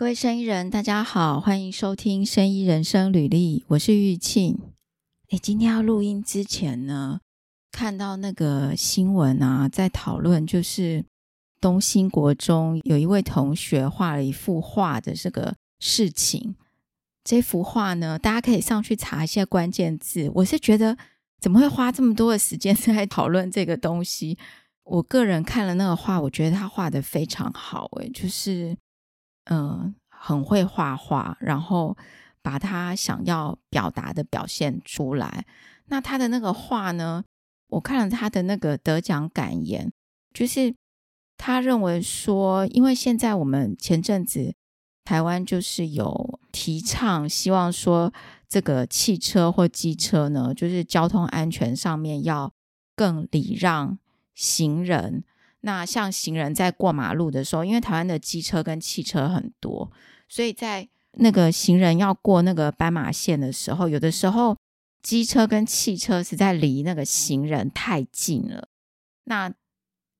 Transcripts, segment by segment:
各位生意人，大家好，欢迎收听《生意人生履历》，我是玉庆。诶，今天要录音之前呢，看到那个新闻啊，在讨论就是东兴国中有一位同学画了一幅画的这个事情。这幅画呢，大家可以上去查一些关键字。我是觉得，怎么会花这么多的时间在讨论这个东西？我个人看了那个画，我觉得他画得非常好，诶，就是。嗯，很会画画，然后把他想要表达的表现出来。那他的那个画呢，我看了他的那个得奖感言，就是他认为说，因为现在我们前阵子台湾就是有提倡，希望说这个汽车或机车呢，就是交通安全上面要更礼让行人。那像行人在过马路的时候，因为台湾的机车跟汽车很多，所以在那个行人要过那个斑马线的时候，有的时候机车跟汽车实在离那个行人太近了。那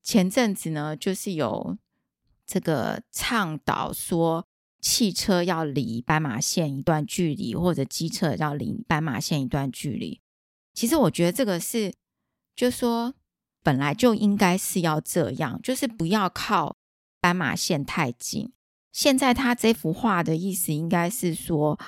前阵子呢，就是有这个倡导说，汽车要离斑马线一段距离，或者机车要离斑马线一段距离。其实我觉得这个是，就说。本来就应该是要这样，就是不要靠斑马线太近。现在他这幅画的意思应该是说，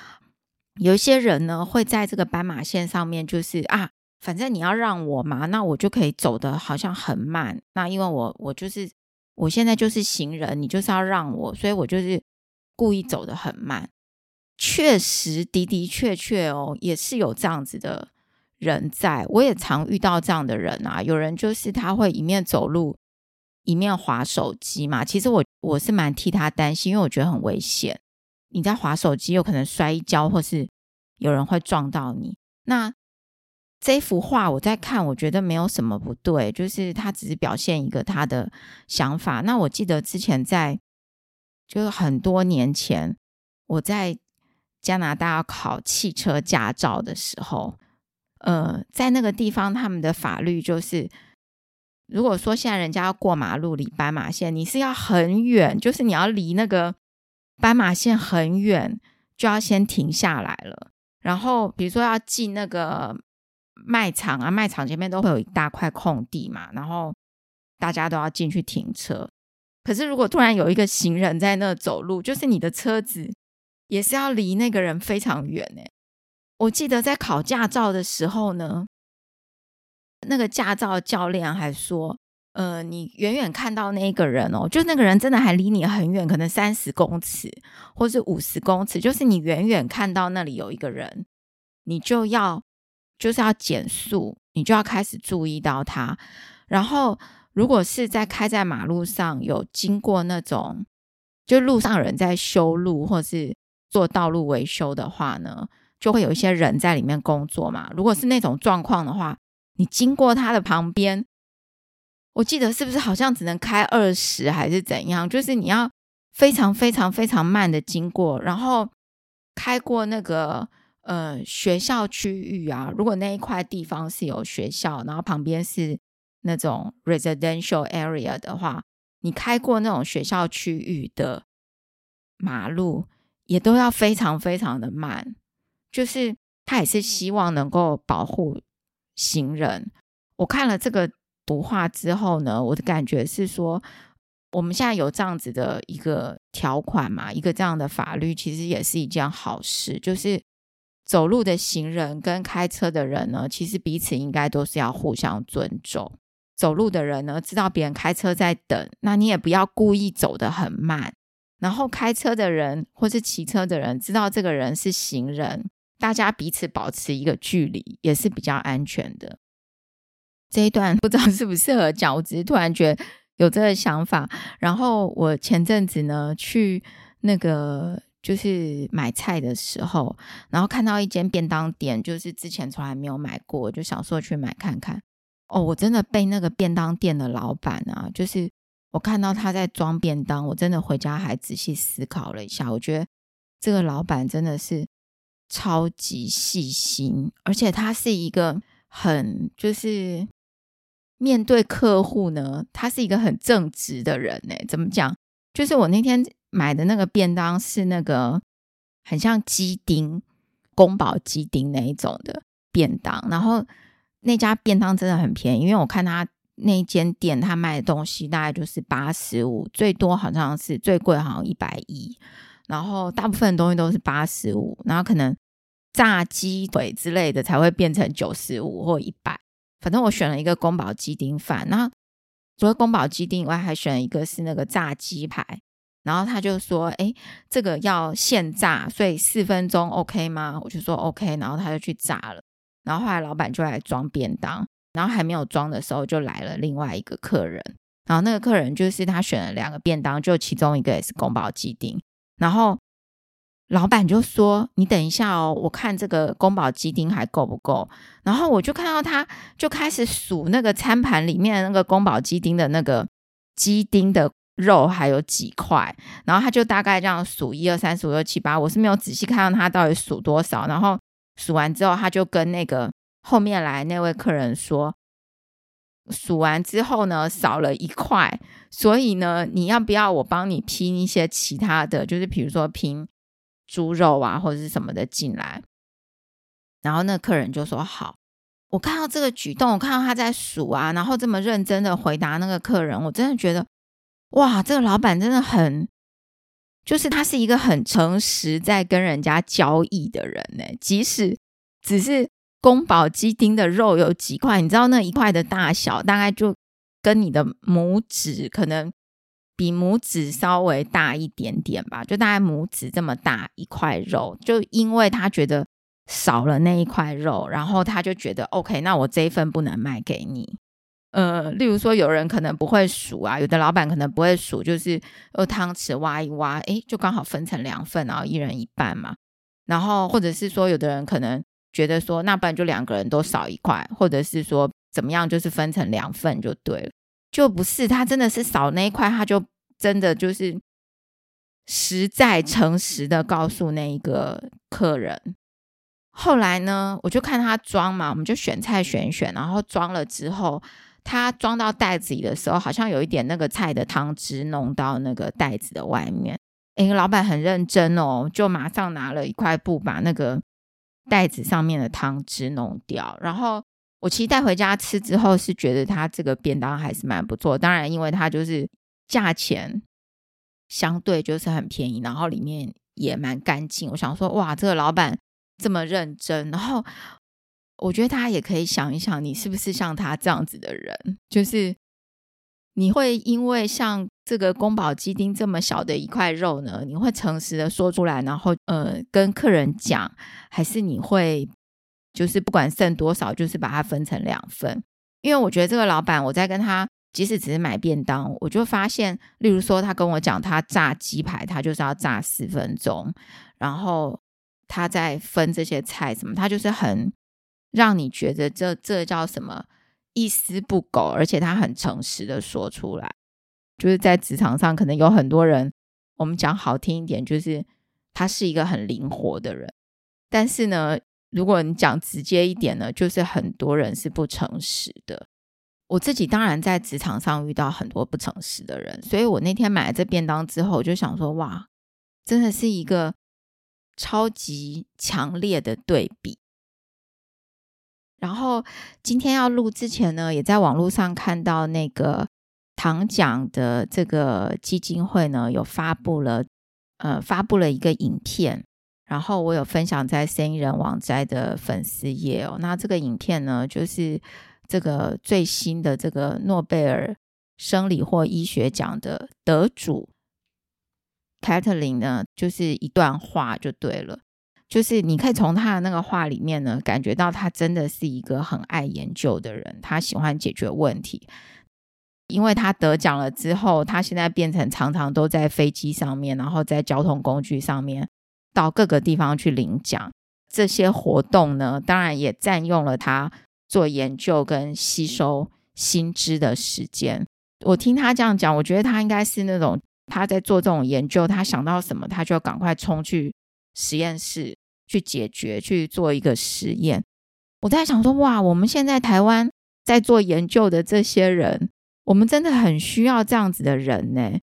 有一些人呢会在这个斑马线上面，就是啊，反正你要让我嘛，那我就可以走得好像很慢。那因为我我就是我现在就是行人，你就是要让我，所以我就是故意走得很慢。确实的的确确哦，也是有这样子的。人在，我也常遇到这样的人啊。有人就是他会一面走路一面滑手机嘛。其实我我是蛮替他担心，因为我觉得很危险。你在滑手机，有可能摔一跤，或是有人会撞到你。那这幅画我在看，我觉得没有什么不对，就是他只是表现一个他的想法。那我记得之前在，就是很多年前，我在加拿大考汽车驾照的时候。呃，在那个地方，他们的法律就是，如果说现在人家要过马路离斑马线，你是要很远，就是你要离那个斑马线很远，就要先停下来了。然后，比如说要进那个卖场啊，卖场前面都会有一大块空地嘛，然后大家都要进去停车。可是，如果突然有一个行人在那走路，就是你的车子也是要离那个人非常远呢。我记得在考驾照的时候呢，那个驾照教练还说：“呃，你远远看到那个人哦，就那个人真的还离你很远，可能三十公尺或是五十公尺，就是你远远看到那里有一个人，你就要就是要减速，你就要开始注意到他。然后，如果是在开在马路上有经过那种，就路上有人在修路或是做道路维修的话呢？”就会有一些人在里面工作嘛。如果是那种状况的话，你经过他的旁边，我记得是不是好像只能开二十还是怎样？就是你要非常非常非常慢的经过，然后开过那个呃学校区域啊。如果那一块地方是有学校，然后旁边是那种 residential area 的话，你开过那种学校区域的马路，也都要非常非常的慢。就是他也是希望能够保护行人。我看了这个图画之后呢，我的感觉是说，我们现在有这样子的一个条款嘛，一个这样的法律，其实也是一件好事。就是走路的行人跟开车的人呢，其实彼此应该都是要互相尊重。走路的人呢，知道别人开车在等，那你也不要故意走得很慢。然后开车的人或是骑车的人，知道这个人是行人。大家彼此保持一个距离也是比较安全的。这一段 不知道适不适合讲，我只是突然觉得有这个想法。然后我前阵子呢去那个就是买菜的时候，然后看到一间便当店，就是之前从来没有买过，就想说去买看看。哦，我真的被那个便当店的老板啊，就是我看到他在装便当，我真的回家还仔细思考了一下，我觉得这个老板真的是。超级细心，而且他是一个很就是面对客户呢，他是一个很正直的人呢。怎么讲？就是我那天买的那个便当是那个很像鸡丁，宫保鸡丁那一种的便当，然后那家便当真的很便宜，因为我看他那间店他卖的东西大概就是八十五，最多好像是最贵好像一百一，然后大部分的东西都是八十五，然后可能炸鸡腿之类的才会变成九十五或一百，反正我选了一个宫保鸡丁饭，然后除了宫保鸡丁以外，还选了一个是那个炸鸡排。然后他就说：“哎，这个要现炸，所以四分钟 OK 吗？”我就说 OK，然后他就去炸了。然后后来老板就来装便当，然后还没有装的时候，就来了另外一个客人。然后那个客人就是他选了两个便当，就其中一个也是宫保鸡丁。然后老板就说：“你等一下哦，我看这个宫保鸡丁还够不够。”然后我就看到他就开始数那个餐盘里面的那个宫保鸡丁的那个鸡丁的。肉还有几块，然后他就大概这样数一二三四五六七八，我是没有仔细看到他到底数多少。然后数完之后，他就跟那个后面来那位客人说，数完之后呢，少了一块，所以呢，你要不要我帮你拼一些其他的，就是比如说拼猪肉啊或者是什么的进来？然后那客人就说好。我看到这个举动，我看到他在数啊，然后这么认真的回答那个客人，我真的觉得。哇，这个老板真的很，就是他是一个很诚实在跟人家交易的人呢。即使只是宫保鸡丁的肉有几块，你知道那一块的大小大概就跟你的拇指可能比拇指稍微大一点点吧，就大概拇指这么大一块肉。就因为他觉得少了那一块肉，然后他就觉得 OK，那我这一份不能卖给你。呃，例如说，有人可能不会数啊，有的老板可能不会数，就是用汤匙挖一挖，诶，就刚好分成两份，然后一人一半嘛。然后或者是说，有的人可能觉得说，那不然就两个人都少一块，或者是说怎么样，就是分成两份就对了。就不是他真的是少那一块，他就真的就是实在诚实的告诉那一个客人。后来呢，我就看他装嘛，我们就选菜选选，然后装了之后。他装到袋子里的时候，好像有一点那个菜的汤汁弄到那个袋子的外面。诶，老板很认真哦，就马上拿了一块布把那个袋子上面的汤汁弄掉。然后我其实带回家吃之后，是觉得他这个便当还是蛮不错。当然，因为它就是价钱相对就是很便宜，然后里面也蛮干净。我想说，哇，这个老板这么认真，然后。我觉得大家也可以想一想，你是不是像他这样子的人？就是你会因为像这个宫保鸡丁这么小的一块肉呢，你会诚实的说出来，然后呃跟客人讲，还是你会就是不管剩多少，就是把它分成两份？因为我觉得这个老板，我在跟他即使只是买便当，我就发现，例如说他跟我讲他炸鸡排，他就是要炸四分钟，然后他在分这些菜什么，他就是很。让你觉得这这叫什么一丝不苟，而且他很诚实的说出来，就是在职场上可能有很多人，我们讲好听一点，就是他是一个很灵活的人，但是呢，如果你讲直接一点呢，就是很多人是不诚实的。我自己当然在职场上遇到很多不诚实的人，所以我那天买了这便当之后，我就想说，哇，真的是一个超级强烈的对比。然后今天要录之前呢，也在网络上看到那个唐奖的这个基金会呢，有发布了呃发布了一个影片，然后我有分享在生意人网摘的粉丝页哦。那这个影片呢，就是这个最新的这个诺贝尔生理或医学奖的得主 Katalin 呢，就是一段话就对了。就是你可以从他的那个话里面呢，感觉到他真的是一个很爱研究的人，他喜欢解决问题。因为他得奖了之后，他现在变成常常都在飞机上面，然后在交通工具上面到各个地方去领奖。这些活动呢，当然也占用了他做研究跟吸收新知的时间。我听他这样讲，我觉得他应该是那种他在做这种研究，他想到什么，他就赶快冲去实验室。去解决，去做一个实验。我在想说，哇，我们现在台湾在做研究的这些人，我们真的很需要这样子的人呢。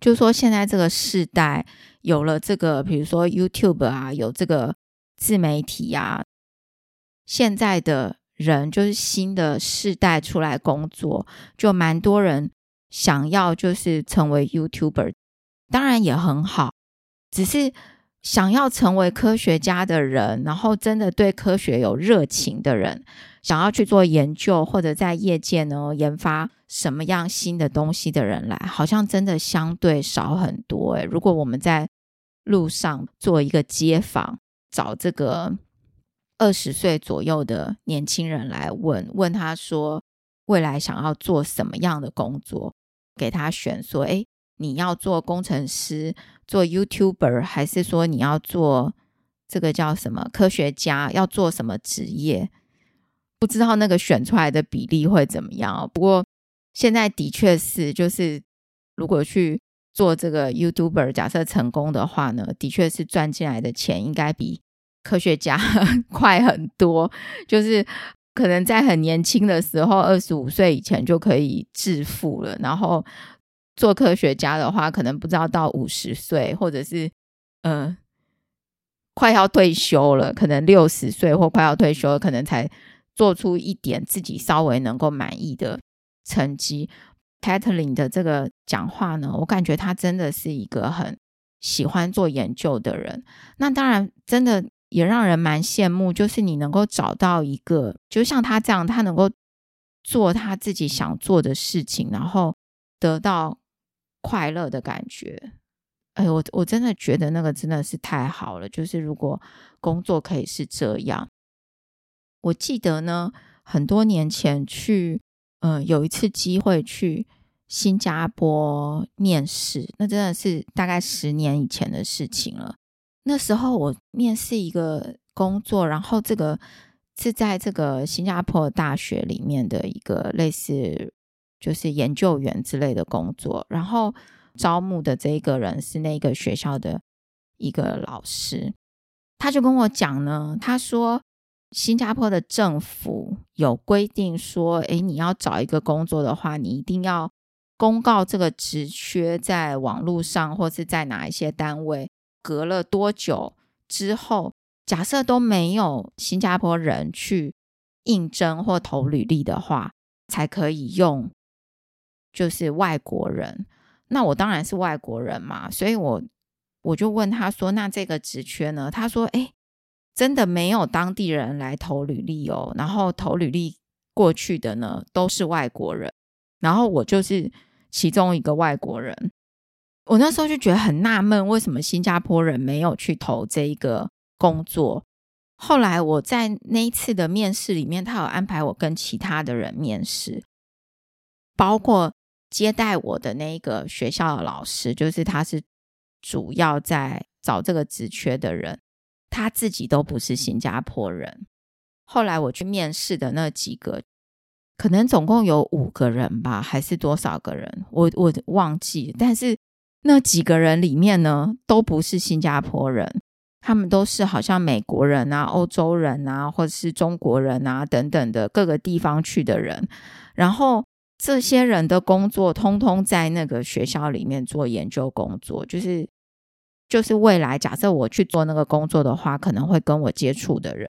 就说现在这个世代有了这个，比如说 YouTube 啊，有这个自媒体啊，现在的人就是新的世代出来工作，就蛮多人想要就是成为 YouTuber，当然也很好，只是。想要成为科学家的人，然后真的对科学有热情的人，想要去做研究或者在业界呢研发什么样新的东西的人来，好像真的相对少很多。诶，如果我们在路上做一个街访，找这个二十岁左右的年轻人来问问他说，未来想要做什么样的工作，给他选说，诶，你要做工程师。做 YouTuber 还是说你要做这个叫什么科学家？要做什么职业？不知道那个选出来的比例会怎么样。不过现在的确是，就是如果去做这个 YouTuber，假设成功的话呢，的确是赚进来的钱应该比科学家 快很多。就是可能在很年轻的时候，二十五岁以前就可以致富了，然后。做科学家的话，可能不知道到五十岁，或者是嗯、快要退休了，可能六十岁或快要退休了，可能才做出一点自己稍微能够满意的成绩。Kathleen 的这个讲话呢，我感觉他真的是一个很喜欢做研究的人。那当然，真的也让人蛮羡慕，就是你能够找到一个，就像他这样，他能够做他自己想做的事情，然后得到。快乐的感觉，哎，我我真的觉得那个真的是太好了。就是如果工作可以是这样，我记得呢，很多年前去，嗯、有一次机会去新加坡面试，那真的是大概十年以前的事情了。那时候我面试一个工作，然后这个是在这个新加坡大学里面的一个类似。就是研究员之类的工作，然后招募的这一个人是那个学校的一个老师，他就跟我讲呢，他说新加坡的政府有规定说，诶，你要找一个工作的话，你一定要公告这个职缺在网络上或是在哪一些单位，隔了多久之后，假设都没有新加坡人去应征或投履历的话，才可以用。就是外国人，那我当然是外国人嘛，所以我我就问他说：“那这个职缺呢？”他说：“诶，真的没有当地人来投履历哦，然后投履历过去的呢都是外国人，然后我就是其中一个外国人。我那时候就觉得很纳闷，为什么新加坡人没有去投这一个工作？后来我在那一次的面试里面，他有安排我跟其他的人面试，包括。接待我的那一个学校的老师，就是他是主要在找这个职缺的人，他自己都不是新加坡人。后来我去面试的那几个，可能总共有五个人吧，还是多少个人，我我忘记。但是那几个人里面呢，都不是新加坡人，他们都是好像美国人啊、欧洲人啊，或者是中国人啊等等的各个地方去的人，然后。这些人的工作通通在那个学校里面做研究工作，就是就是未来假设我去做那个工作的话，可能会跟我接触的人。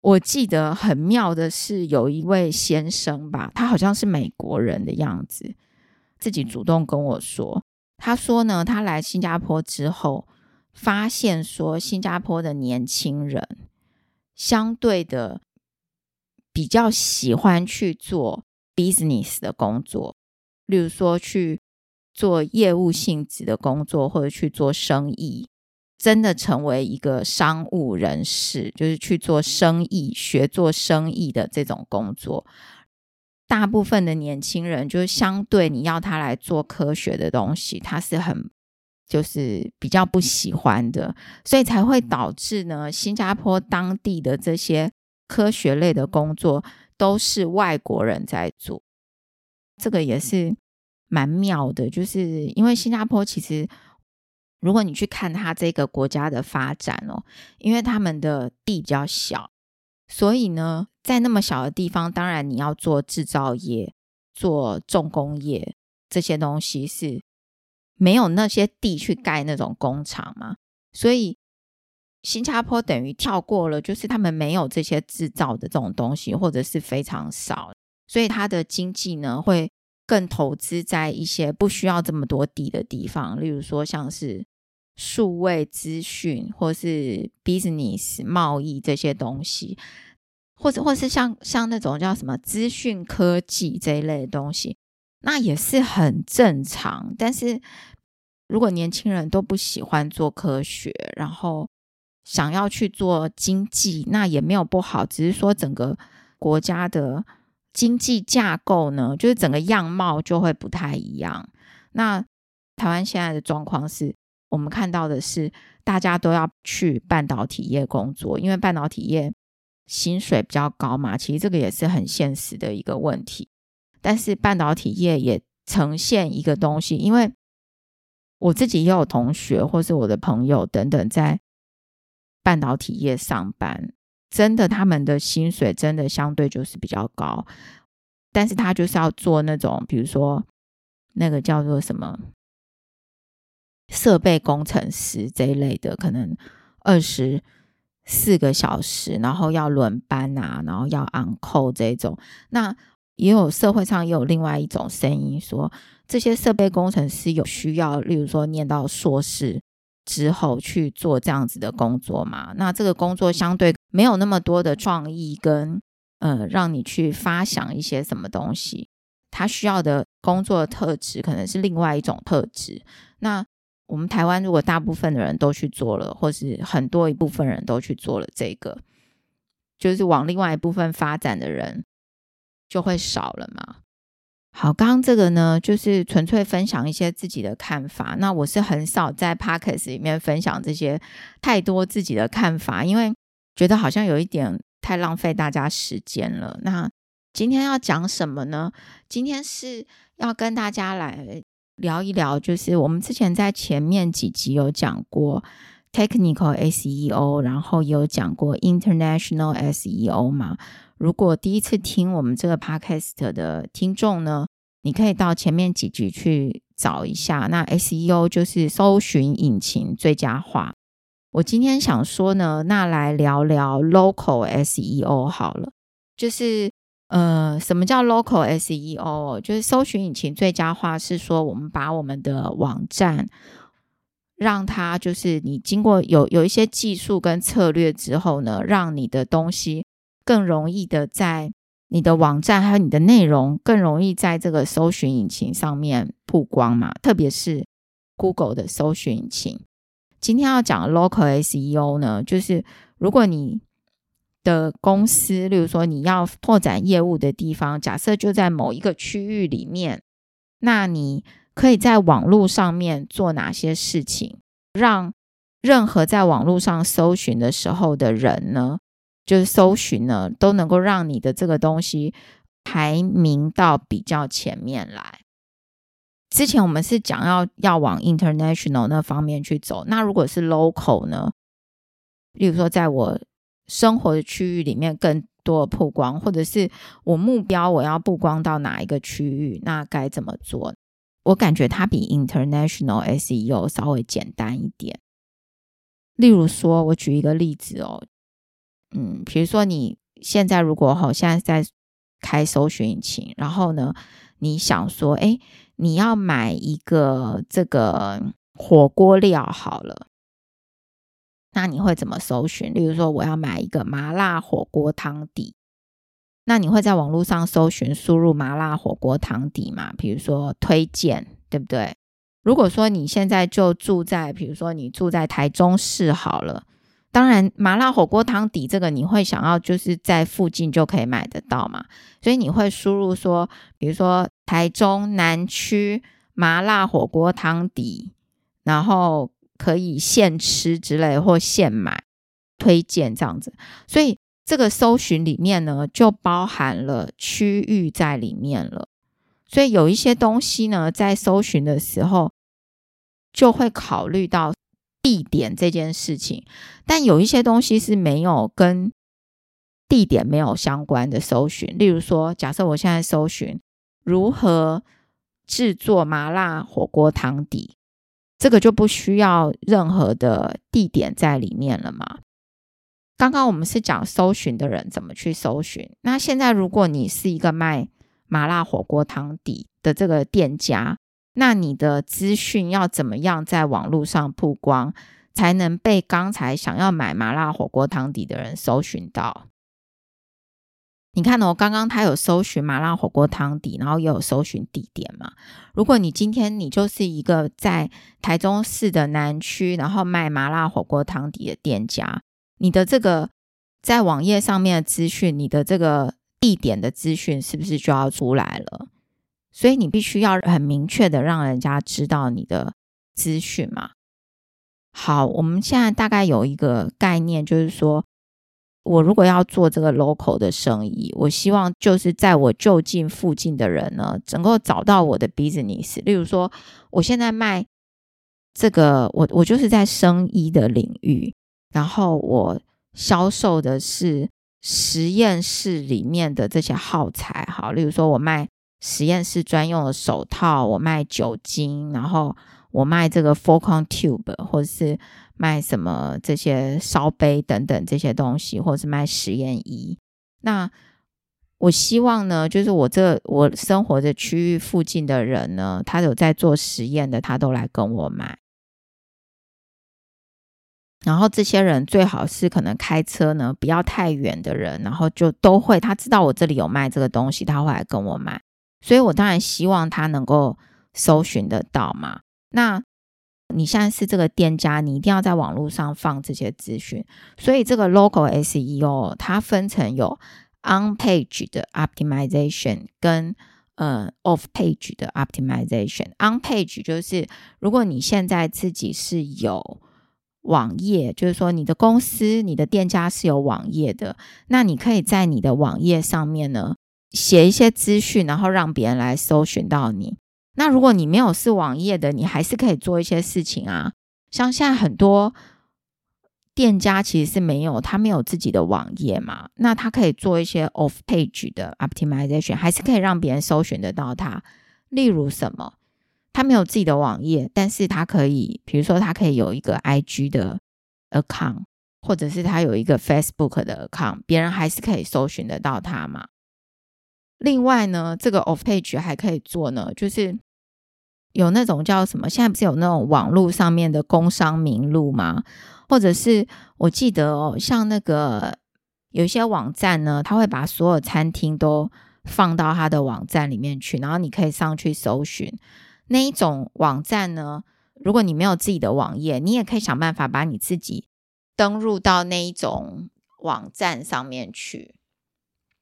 我记得很妙的是，有一位先生吧，他好像是美国人的样子，自己主动跟我说，他说呢，他来新加坡之后，发现说新加坡的年轻人相对的比较喜欢去做。Business 的工作，例如说去做业务性质的工作，或者去做生意，真的成为一个商务人士，就是去做生意、学做生意的这种工作。大部分的年轻人，就是相对你要他来做科学的东西，他是很就是比较不喜欢的，所以才会导致呢，新加坡当地的这些科学类的工作。都是外国人在做，这个也是蛮妙的。就是因为新加坡其实，如果你去看它这个国家的发展哦，因为他们的地比较小，所以呢，在那么小的地方，当然你要做制造业、做重工业这些东西是没有那些地去盖那种工厂嘛，所以新加坡等于跳过了，就是他们没有这些制造的这种东西，或者是非常少，所以它的经济呢会更投资在一些不需要这么多地的地方，例如说像是数位资讯或是 business 贸易这些东西。或者，或是像像那种叫什么资讯科技这一类的东西，那也是很正常。但是如果年轻人都不喜欢做科学，然后想要去做经济，那也没有不好。只是说整个国家的经济架构呢，就是整个样貌就会不太一样。那台湾现在的状况是，我们看到的是大家都要去半导体业工作，因为半导体业。薪水比较高嘛，其实这个也是很现实的一个问题。但是半导体业也呈现一个东西，因为我自己也有同学或是我的朋友等等在半导体业上班，真的他们的薪水真的相对就是比较高，但是他就是要做那种，比如说那个叫做什么设备工程师这一类的，可能二十。四个小时，然后要轮班啊，然后要昂扣这种，那也有社会上也有另外一种声音说，这些设备工程师有需要，例如说念到硕士之后去做这样子的工作嘛？那这个工作相对没有那么多的创意跟呃，让你去发想一些什么东西，他需要的工作的特质可能是另外一种特质。那我们台湾如果大部分的人都去做了，或是很多一部分人都去做了这个，就是往另外一部分发展的人就会少了嘛。好，刚刚这个呢，就是纯粹分享一些自己的看法。那我是很少在 Podcast 里面分享这些太多自己的看法，因为觉得好像有一点太浪费大家时间了。那今天要讲什么呢？今天是要跟大家来。聊一聊，就是我们之前在前面几集有讲过 technical SEO，然后也有讲过 international SEO 嘛。如果第一次听我们这个 podcast 的听众呢，你可以到前面几集去找一下。那 SEO 就是搜寻引擎最佳化。我今天想说呢，那来聊聊 local SEO 好了，就是。呃，什么叫 local SEO？就是搜寻引擎最佳化，是说我们把我们的网站，让它就是你经过有有一些技术跟策略之后呢，让你的东西更容易的在你的网站还有你的内容更容易在这个搜寻引擎上面曝光嘛，特别是 Google 的搜寻引擎。今天要讲的 local SEO 呢，就是如果你的公司，例如说你要拓展业务的地方，假设就在某一个区域里面，那你可以在网络上面做哪些事情，让任何在网络上搜寻的时候的人呢，就是搜寻呢，都能够让你的这个东西排名到比较前面来。之前我们是讲要要往 international 那方面去走，那如果是 local 呢，例如说在我。生活的区域里面更多的曝光，或者是我目标我要曝光到哪一个区域，那该怎么做？我感觉它比 international SEO 稍微简单一点。例如说，我举一个例子哦，嗯，比如说你现在如果好现在在开搜寻引擎，然后呢，你想说，哎，你要买一个这个火锅料好了。那你会怎么搜寻？例如说，我要买一个麻辣火锅汤底，那你会在网络上搜寻，输入麻辣火锅汤底嘛？比如说推荐，对不对？如果说你现在就住在，比如说你住在台中市好了，当然麻辣火锅汤底这个你会想要就是在附近就可以买得到嘛，所以你会输入说，比如说台中南区麻辣火锅汤底，然后。可以现吃之类或现买推荐这样子，所以这个搜寻里面呢，就包含了区域在里面了。所以有一些东西呢，在搜寻的时候就会考虑到地点这件事情，但有一些东西是没有跟地点没有相关的搜寻。例如说，假设我现在搜寻如何制作麻辣火锅汤底。这个就不需要任何的地点在里面了嘛。刚刚我们是讲搜寻的人怎么去搜寻，那现在如果你是一个卖麻辣火锅汤底的这个店家，那你的资讯要怎么样在网络上曝光，才能被刚才想要买麻辣火锅汤底的人搜寻到？你看哦，刚刚他有搜寻麻辣火锅汤底，然后也有搜寻地点嘛。如果你今天你就是一个在台中市的南区，然后卖麻辣火锅汤底的店家，你的这个在网页上面的资讯，你的这个地点的资讯是不是就要出来了？所以你必须要很明确的让人家知道你的资讯嘛。好，我们现在大概有一个概念，就是说。我如果要做这个 local 的生意，我希望就是在我就近附近的人呢，能够找到我的 business。例如说，我现在卖这个，我我就是在生医的领域，然后我销售的是实验室里面的这些耗材。好，例如说我卖实验室专用的手套，我卖酒精，然后我卖这个 Focon tube，或者是。卖什么这些烧杯等等这些东西，或者是卖实验仪。那我希望呢，就是我这我生活的区域附近的人呢，他有在做实验的，他都来跟我买。然后这些人最好是可能开车呢，不要太远的人，然后就都会他知道我这里有卖这个东西，他会来跟我买。所以我当然希望他能够搜寻得到嘛。那你现在是这个店家，你一定要在网络上放这些资讯。所以这个 local SEO 它分成有 on page 的 optimization 跟呃 off page 的 optimization。on page 就是如果你现在自己是有网页，就是说你的公司、你的店家是有网页的，那你可以在你的网页上面呢写一些资讯，然后让别人来搜寻到你。那如果你没有是网页的，你还是可以做一些事情啊。像现在很多店家其实是没有，他没有自己的网页嘛，那他可以做一些 off page 的 optimization，还是可以让别人搜寻得到他。例如什么？他没有自己的网页，但是他可以，比如说他可以有一个 IG 的 account，或者是他有一个 Facebook 的 account，别人还是可以搜寻得到他嘛。另外呢，这个 off page 还可以做呢，就是有那种叫什么？现在不是有那种网络上面的工商名录吗？或者是我记得哦，像那个有一些网站呢，他会把所有餐厅都放到他的网站里面去，然后你可以上去搜寻那一种网站呢。如果你没有自己的网页，你也可以想办法把你自己登录到那一种网站上面去。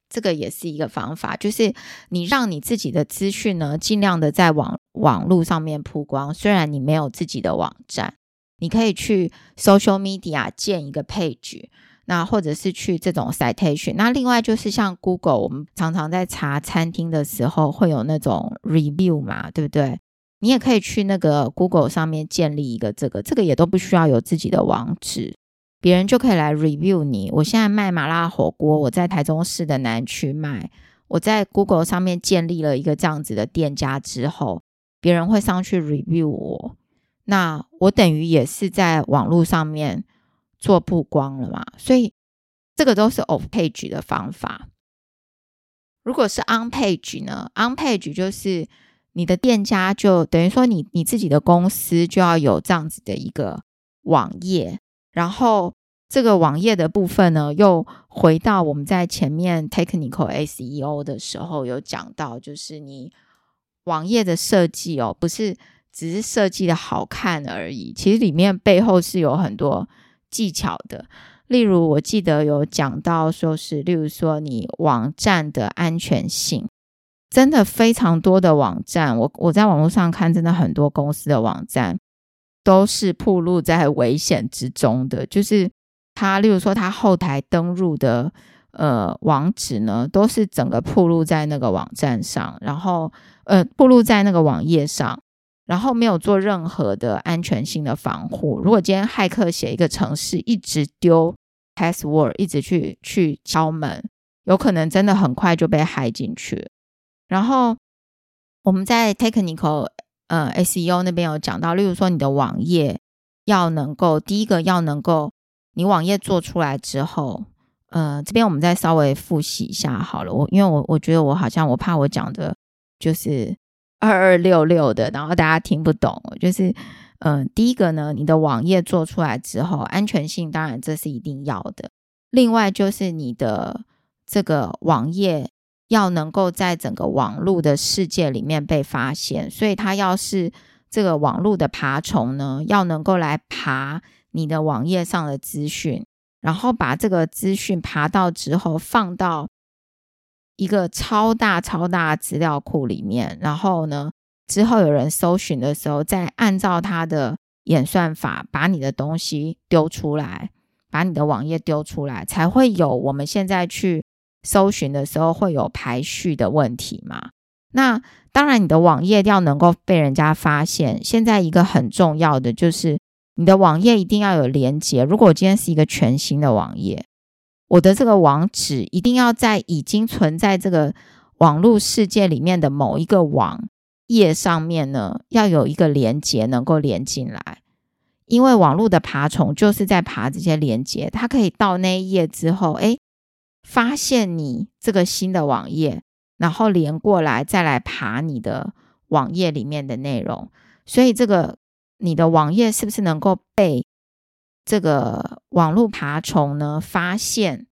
这个也是一个方法，就是你让你自己的资讯呢，尽量的在网网络上面曝光。虽然你没有自己的网站，你可以去 social media 建一个 page，那或者是去这种 citation。那另外就是像 Google，我们常常在查餐厅的时候会有那种 review 嘛，对不对？你也可以去那个 Google 上面建立一个这个，这个也都不需要有自己的网址。别人就可以来 review 你。我现在卖麻辣火锅，我在台中市的南区卖。我在 Google 上面建立了一个这样子的店家之后，别人会上去 review 我。那我等于也是在网络上面做曝光了嘛？所以这个都是 off page 的方法。如果是 on page 呢？on page 就是你的店家就等于说你你自己的公司就要有这样子的一个网页。然后这个网页的部分呢，又回到我们在前面 technical SEO 的时候有讲到，就是你网页的设计哦，不是只是设计的好看而已，其实里面背后是有很多技巧的。例如，我记得有讲到说是，例如说你网站的安全性，真的非常多的网站，我我在网络上看，真的很多公司的网站。都是暴露在危险之中的，就是他，例如说他后台登录的呃网址呢，都是整个暴露在那个网站上，然后呃暴露在那个网页上，然后没有做任何的安全性的防护。如果今天骇客写一个程式，一直丢 password，一直去去敲门，有可能真的很快就被骇进去。然后我们在 technical 呃 SEO 那边有讲到，例如说你的网页要能够第一个要能够，你网页做出来之后，呃，这边我们再稍微复习一下好了。我因为我我觉得我好像我怕我讲的就是二二六六的，然后大家听不懂。就是嗯、第一个呢，你的网页做出来之后，安全性当然这是一定要的。另外就是你的这个网页要能够在整个网络的世界里面被发现，所以它要是这个网络的爬虫呢，要能够来爬你的网页上的资讯，然后把这个资讯爬到之后放到一个超大超大资料库里面，然后呢，之后有人搜寻的时候，再按照它的演算法把你的东西丢出来。把你的网页丢出来，才会有我们现在去搜寻的时候会有排序的问题嘛。那当然，你的网页要能够被人家发现，现在一个很重要的就是你的网页一定要有连接。如果我今天是一个全新的网页，我的这个网址一定要在已经存在这个网络世界里面的某一个网页上面呢，要有一个连接能够连进来。因为网络的爬虫就是在爬这些连接，它可以到那一页之后，诶，发现你这个新的网页，然后连过来再来爬你的网页里面的内容。所以这个你的网页是不是能够被这个网络爬虫呢发现，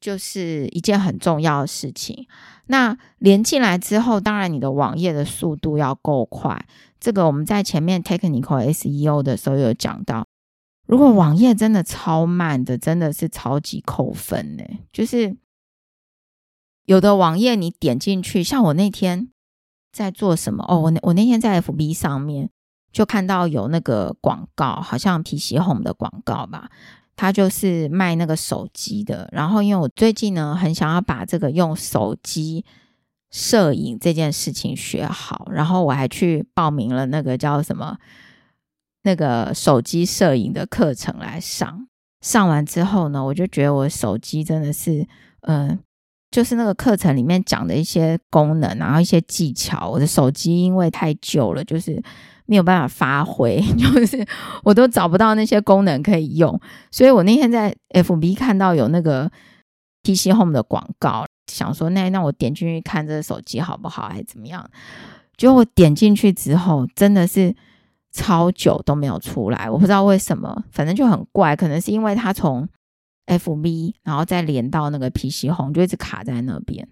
就是一件很重要的事情。那连进来之后，当然你的网页的速度要够快。这个我们在前面 technical SEO 的时候有讲到，如果网页真的超慢的，真的是超级扣分呢。就是有的网页你点进去，像我那天在做什么？哦，我那我那天在 FB 上面就看到有那个广告，好像 PC Home 的广告吧，它就是卖那个手机的。然后因为我最近呢，很想要把这个用手机。摄影这件事情学好，然后我还去报名了那个叫什么那个手机摄影的课程来上。上完之后呢，我就觉得我手机真的是，嗯、就是那个课程里面讲的一些功能，然后一些技巧，我的手机因为太旧了，就是没有办法发挥，就是我都找不到那些功能可以用。所以我那天在 FB 看到有那个 PC Home 的广告。想说，那那我点进去看这个手机好不好，还是怎么样？结果我点进去之后，真的是超久都没有出来，我不知道为什么，反正就很怪，可能是因为它从 FB 然后再连到那个 PC Home，就一直卡在那边。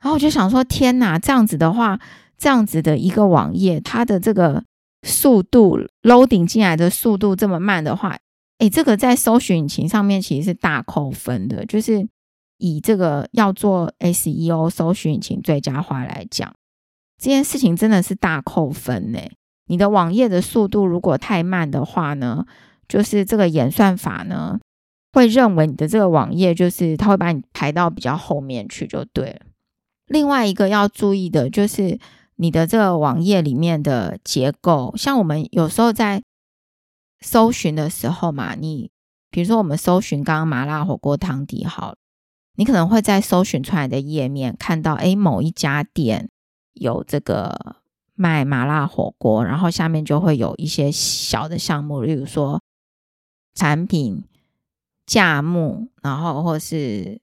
然后我就想说，天哪，这样子的话，这样子的一个网页，它的这个速度 loading 进来的速度这么慢的话，诶，这个在搜寻引擎上面其实是大扣分的，就是。以这个要做 SEO 搜寻引擎最佳化来讲，这件事情真的是大扣分呢。你的网页的速度如果太慢的话呢，就是这个演算法呢会认为你的这个网页就是它会把你排到比较后面去就对了。另外一个要注意的就是你的这个网页里面的结构，像我们有时候在搜寻的时候嘛，你比如说我们搜寻刚刚麻辣火锅汤底好了。你可能会在搜寻出来的页面看到，诶，某一家店有这个卖麻辣火锅，然后下面就会有一些小的项目，例如说产品价目，然后或是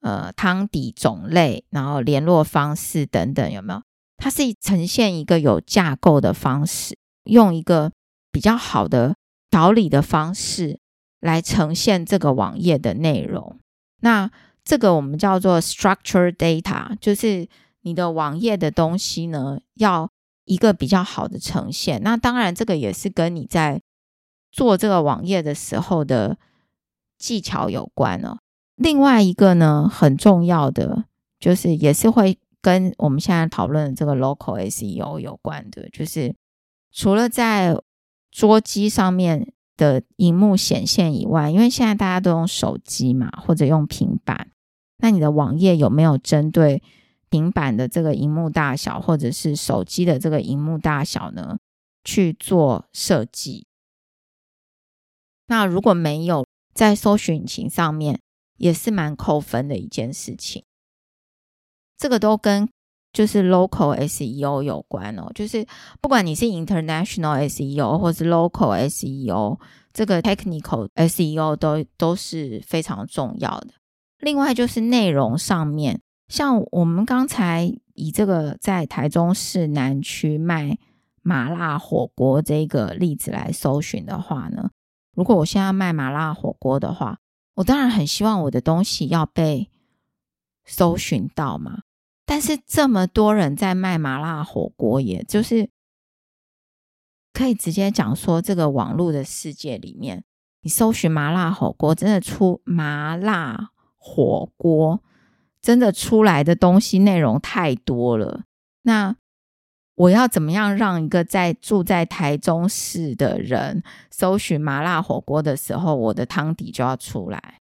呃汤底种类，然后联络方式等等，有没有？它是呈现一个有架构的方式，用一个比较好的条理的方式来呈现这个网页的内容。那这个我们叫做 structure data，就是你的网页的东西呢，要一个比较好的呈现。那当然，这个也是跟你在做这个网页的时候的技巧有关哦。另外一个呢，很重要的就是也是会跟我们现在讨论的这个 local SEO 有关的，就是除了在桌机上面的荧幕显现以外，因为现在大家都用手机嘛，或者用平板。那你的网页有没有针对平板的这个荧幕大小，或者是手机的这个荧幕大小呢，去做设计？那如果没有，在搜寻引擎上面也是蛮扣分的一件事情。这个都跟就是 local SEO 有关哦，就是不管你是 international SEO 或是 local SEO，这个 technical SEO 都都是非常重要的。另外就是内容上面，像我们刚才以这个在台中市南区卖麻辣火锅这个例子来搜寻的话呢，如果我现在卖麻辣火锅的话，我当然很希望我的东西要被搜寻到嘛。但是这么多人在卖麻辣火锅，也就是可以直接讲说，这个网络的世界里面，你搜寻麻辣火锅，真的出麻辣火锅，真的出来的东西内容太多了。那我要怎么样让一个在住在台中市的人搜寻麻辣火锅的时候，我的汤底就要出来？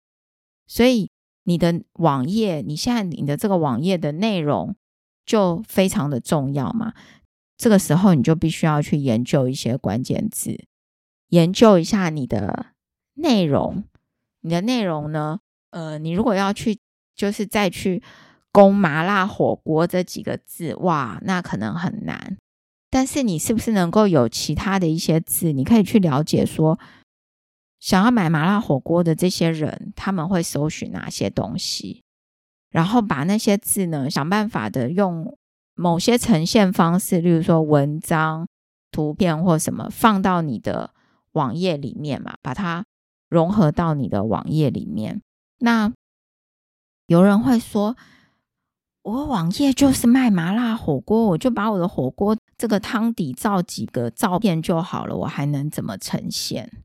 所以。你的网页，你现在你的这个网页的内容就非常的重要嘛。这个时候你就必须要去研究一些关键字，研究一下你的内容。你的内容呢，呃，你如果要去就是再去攻麻辣火锅这几个字，哇，那可能很难。但是你是不是能够有其他的一些字，你可以去了解说，想要买麻辣火锅的这些人，他们会搜寻哪些东西？然后把那些字呢，想办法的用某些呈现方式，例如说文章、图片或什么，放到你的网页里面嘛，把它融合到你的网页里面。那有人会说，我网页就是卖麻辣火锅，我就把我的火锅这个汤底照几个照片就好了，我还能怎么呈现？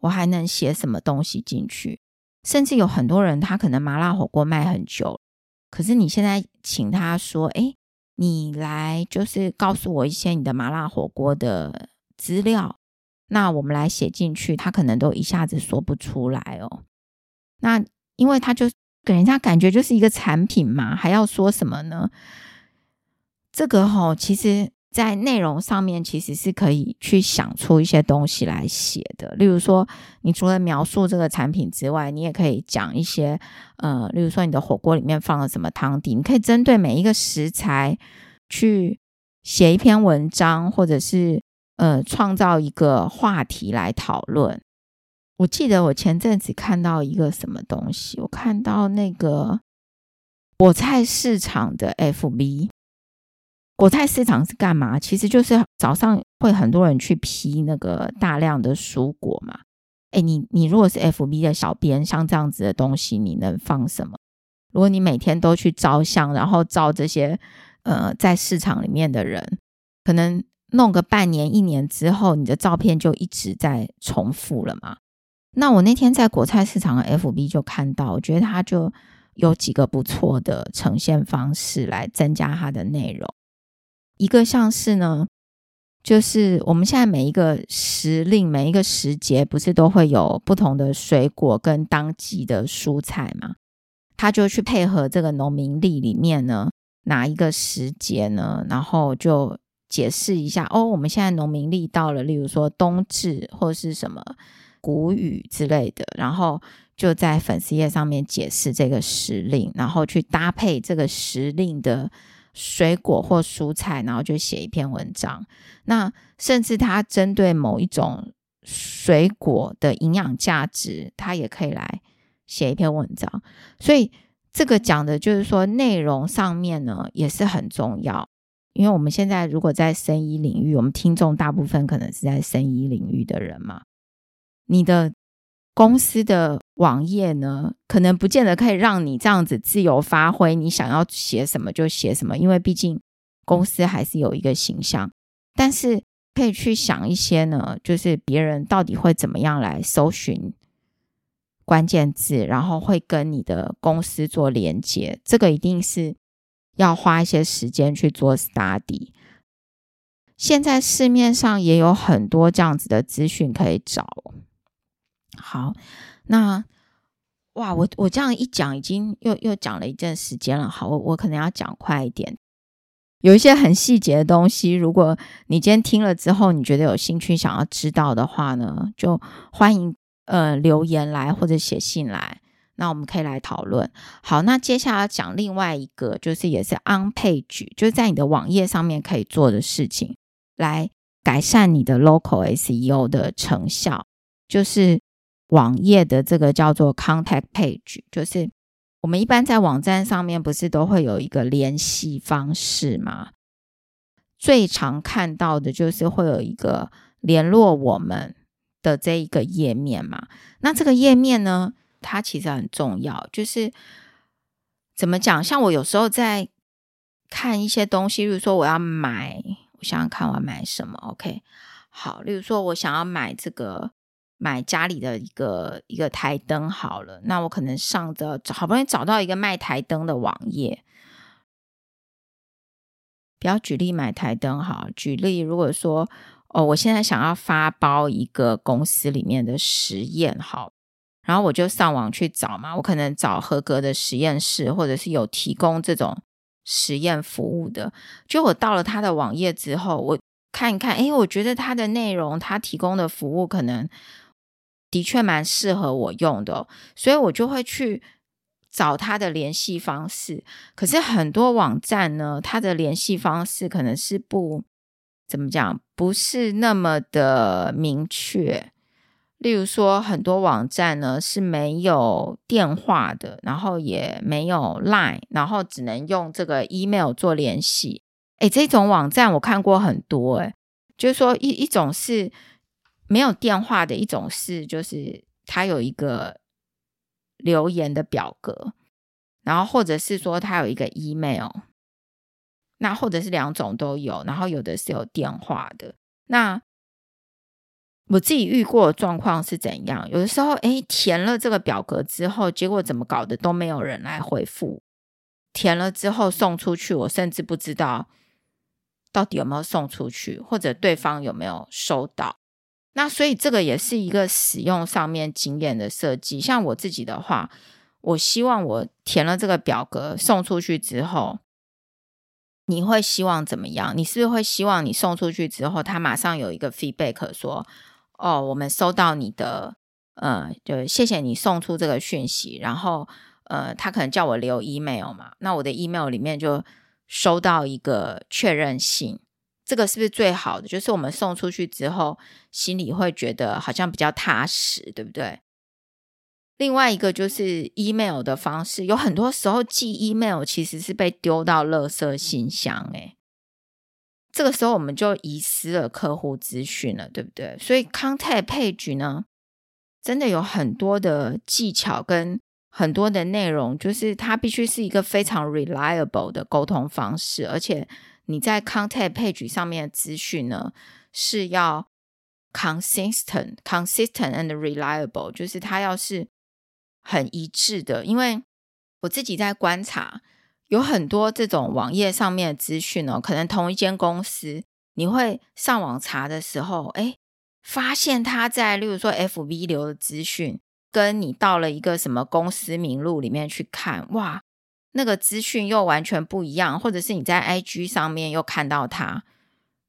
我还能写什么东西进去？甚至有很多人，他可能麻辣火锅卖很久，可是你现在请他说：“诶，你来就是告诉我一些你的麻辣火锅的资料。”那我们来写进去，他可能都一下子说不出来哦。那因为他就给人家感觉就是一个产品嘛，还要说什么呢？这个齁，其实。在内容上面，其实是可以去想出一些东西来写的。例如说，你除了描述这个产品之外，你也可以讲一些，呃，例如说你的火锅里面放了什么汤底，你可以针对每一个食材去写一篇文章，或者是呃，创造一个话题来讨论。我记得我前阵子看到一个什么东西，我看到那个果菜市场的 FB。果菜市场是干嘛？其实就是早上会很多人去批那个大量的蔬果嘛。诶，你你如果是 FB 的小编，像这样子的东西，你能放什么？如果你每天都去照相，然后照这些呃在市场里面的人，可能弄个半年一年之后，你的照片就一直在重复了嘛。那我那天在果菜市场的 FB 就看到，我觉得它就有几个不错的呈现方式来增加它的内容。一个像是呢，就是我们现在每一个时令、每一个时节，不是都会有不同的水果跟当季的蔬菜嘛？他就去配合这个农民历里面呢，哪一个时节呢？然后就解释一下哦，我们现在农民历到了，例如说冬至或是什么谷雨之类的，然后就在粉丝页上面解释这个时令，然后去搭配这个时令的。水果或蔬菜，然后就写一篇文章。那甚至他针对某一种水果的营养价值，他也可以来写一篇文章。所以这个讲的就是说，内容上面呢也是很重要。因为我们现在如果在生医领域，我们听众大部分可能是在生医领域的人嘛，你的。公司的网页呢，可能不见得可以让你这样子自由发挥，你想要写什么就写什么，因为毕竟公司还是有一个形象。但是可以去想一些呢，就是别人到底会怎么样来搜寻关键字，然后会跟你的公司做连接，这个一定是要花一些时间去做 study。现在市面上也有很多这样子的资讯可以找。好，那哇，我我这样一讲，已经又又讲了一阵时间了。好，我我可能要讲快一点。有一些很细节的东西，如果你今天听了之后，你觉得有兴趣想要知道的话呢，就欢迎呃留言来或者写信来。那我们可以来讨论。好，那接下来要讲另外一个，就是也是 on page，就是在你的网页上面可以做的事情，来改善你的 local SEO 的成效，就是网页的这个叫做 contact page，就是我们一般在网站上面不是都会有一个联系方式吗？最常看到的就是会有一个联络我们的这一个页面嘛。那这个页面呢，它其实很重要，就是怎么讲？像我有时候在看一些东西，例如说我要买，我想想看我要买什么。OK，好，例如说我想要买这个，买家里的一个一个台灯好了，那我可能上着好不容易找到一个卖台灯的网页。不要举例买台灯哈，举例如果说哦，我现在想要发包一个公司里面的实验好，然后我就上网去找嘛，我可能找合格的实验室，或者是有提供这种实验服务的。就我到了他的网页之后，我看一看，诶，我觉得他的内容，他提供的服务可能的确蛮适合我用的，所以我就会去。找他的联系方式，可是很多网站呢，他的联系方式可能是不怎么讲，不是那么的明确。例如说，很多网站呢是没有电话的，然后也没有 Line，然后只能用这个 email 做联系。诶，这种网站我看过很多，诶，就是说一一种是没有电话的，一种是就是他有一个。留言的表格，然后或者是说他有一个 email，那或者是两种都有，然后有的是有电话的。那我自己遇过的状况是怎样？有的时候，诶，填了这个表格之后，结果怎么搞的都没有人来回复。填了之后送出去，我甚至不知道到底有没有送出去，或者对方有没有收到。那所以这个也是一个使用上面经验的设计。像我自己的话，我希望我填了这个表格送出去之后，你会希望怎么样？你是不是会希望你送出去之后，他马上有一个 feedback 说，哦，我们收到你的，呃，就谢谢你送出这个讯息，然后呃，他可能叫我留 email 嘛，那我的 email 里面就收到一个确认信。这个是不是最好的？就是我们送出去之后，心里会觉得好像比较踏实，对不对？另外一个就是 email 的方式，有很多时候寄 email 其实是被丢到垃圾信箱，诶，这个时候我们就遗失了客户资讯了，对不对？所以 contact page 呢，真的有很多的技巧跟很多的内容，就是它必须是一个非常 reliable 的沟通方式，而且。你在 contact page 上面的资讯呢，是要 consistent、consistent and reliable，就是它要是很一致的。因为我自己在观察，有很多这种网页上面的资讯哦，可能同一间公司，你会上网查的时候，哎，发现他在例如说 FB 流的资讯，跟你到了一个什么公司名录里面去看，哇！那个资讯又完全不一样，或者是你在 IG 上面又看到它，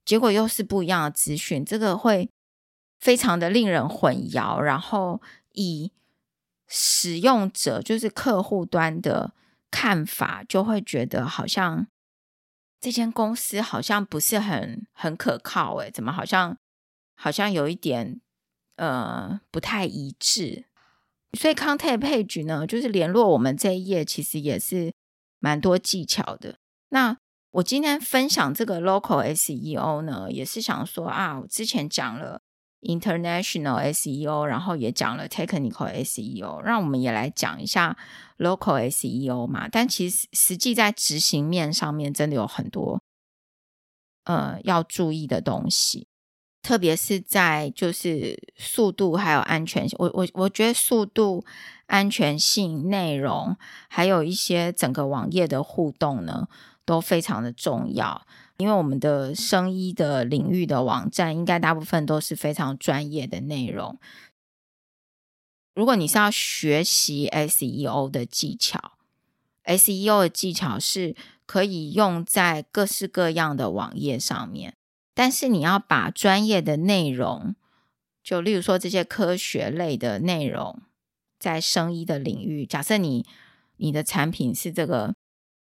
结果又是不一样的资讯，这个会非常的令人混淆。然后以使用者，就是客户端的看法，就会觉得好像这间公司好像不是很很可靠，诶，怎么好像好像有一点呃不太一致。所以 contact page 呢，就是联络我们这一页，其实也是蛮多技巧的。那我今天分享这个 local SEO 呢，也是想说啊，我之前讲了 international SEO，然后也讲了 technical SEO，让我们也来讲一下 local SEO 嘛。但其实实际在执行面上面，真的有很多呃要注意的东西。特别是在就是速度还有安全性，我我我觉得速度、安全性、内容，还有一些整个网页的互动呢，都非常的重要。因为我们的生医的领域的网站，应该大部分都是非常专业的内容。如果你是要学习 SEO 的技巧，SEO 的技巧是可以用在各式各样的网页上面。但是你要把专业的内容，就例如说这些科学类的内容，在生医的领域，假设你你的产品是这个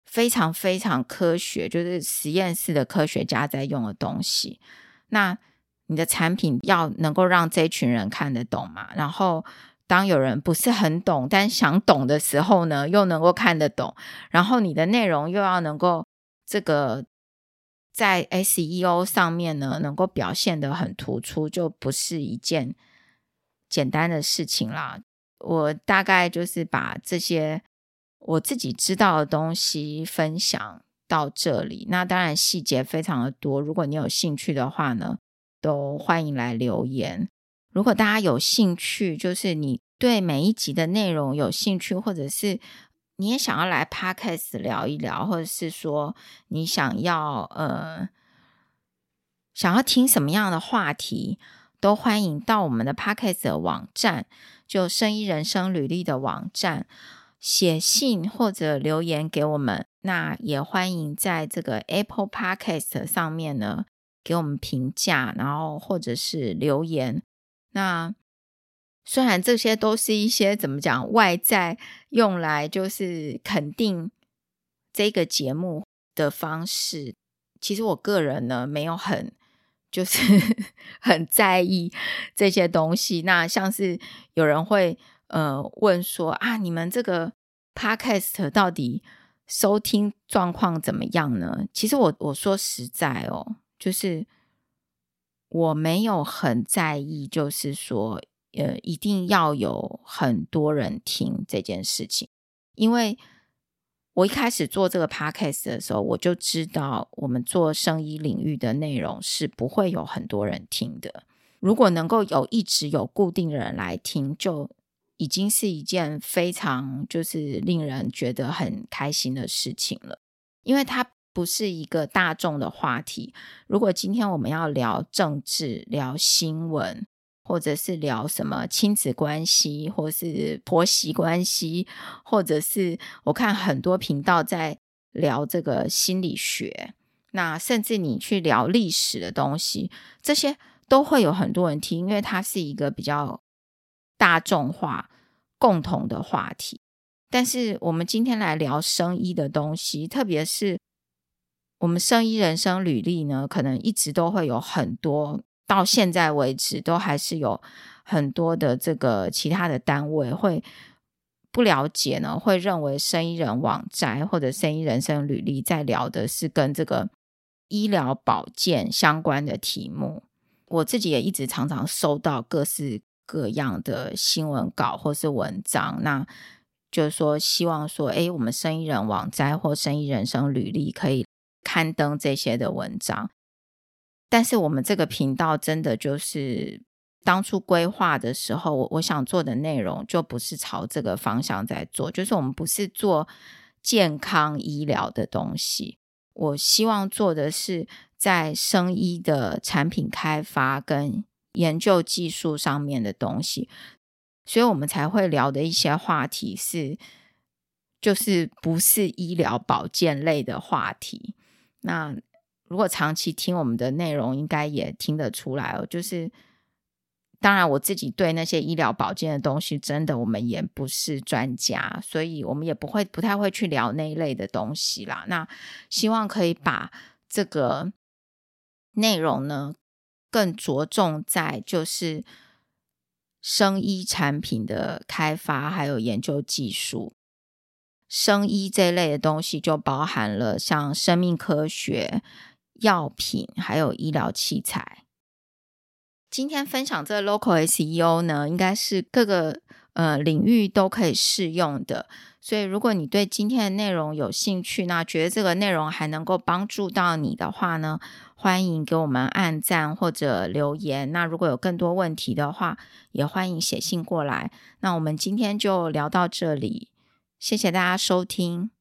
非常非常科学，就是实验室的科学家在用的东西，那你的产品要能够让这群人看得懂嘛？然后当有人不是很懂，但想懂的时候呢，又能够看得懂，然后你的内容又要能够这个。在 SEO 上面呢，能够表现得很突出，就不是一件简单的事情啦。我大概就是把这些我自己知道的东西分享到这里。那当然细节非常的多，如果你有兴趣的话呢，都欢迎来留言。如果大家有兴趣，就是你对每一集的内容有兴趣，或者是。你也想要来 Podcast 聊一聊，或者是说你想要呃想要听什么样的话题，都欢迎到我们的 Podcast 网站，就生意人生履历的网站写信或者留言给我们。那也欢迎在这个 Apple Podcast 上面呢给我们评价，然后或者是留言。那虽然这些都是一些怎么讲外在用来就是肯定这个节目的方式，其实我个人呢没有很就是 很在意这些东西。那像是有人会呃问说啊，你们这个 podcast 到底收听状况怎么样呢？其实我我说实在哦，就是我没有很在意，就是说。呃，一定要有很多人听这件事情，因为我一开始做这个 podcast 的时候，我就知道我们做生医领域的内容是不会有很多人听的。如果能够有一直有固定的人来听，就已经是一件非常就是令人觉得很开心的事情了，因为它不是一个大众的话题。如果今天我们要聊政治、聊新闻，或者是聊什么亲子关系，或是婆媳关系，或者是我看很多频道在聊这个心理学，那甚至你去聊历史的东西，这些都会有很多人听，因为它是一个比较大众化、共同的话题。但是我们今天来聊生医的东西，特别是我们生医人生履历呢，可能一直都会有很多。到现在为止，都还是有很多的这个其他的单位会不了解呢，会认为生意人网宅或者生意人生履历在聊的是跟这个医疗保健相关的题目。我自己也一直常常收到各式各样的新闻稿或是文章，那就是说希望说，哎，我们生意人网宅或生意人生履历可以刊登这些的文章。但是我们这个频道真的就是当初规划的时候，我我想做的内容就不是朝这个方向在做，就是我们不是做健康医疗的东西。我希望做的是在生医的产品开发跟研究技术上面的东西，所以我们才会聊的一些话题是，就是不是医疗保健类的话题。那。如果长期听我们的内容，应该也听得出来哦。就是，当然我自己对那些医疗保健的东西，真的我们也不是专家，所以我们也不会不太会去聊那一类的东西啦。那希望可以把这个内容呢，更着重在就是生医产品的开发，还有研究技术。生医这一类的东西，就包含了像生命科学。药品还有医疗器材。今天分享这个 Local SEO 呢，应该是各个呃领域都可以适用的。所以，如果你对今天的内容有兴趣，那觉得这个内容还能够帮助到你的话呢，欢迎给我们按赞或者留言。那如果有更多问题的话，也欢迎写信过来。那我们今天就聊到这里，谢谢大家收听。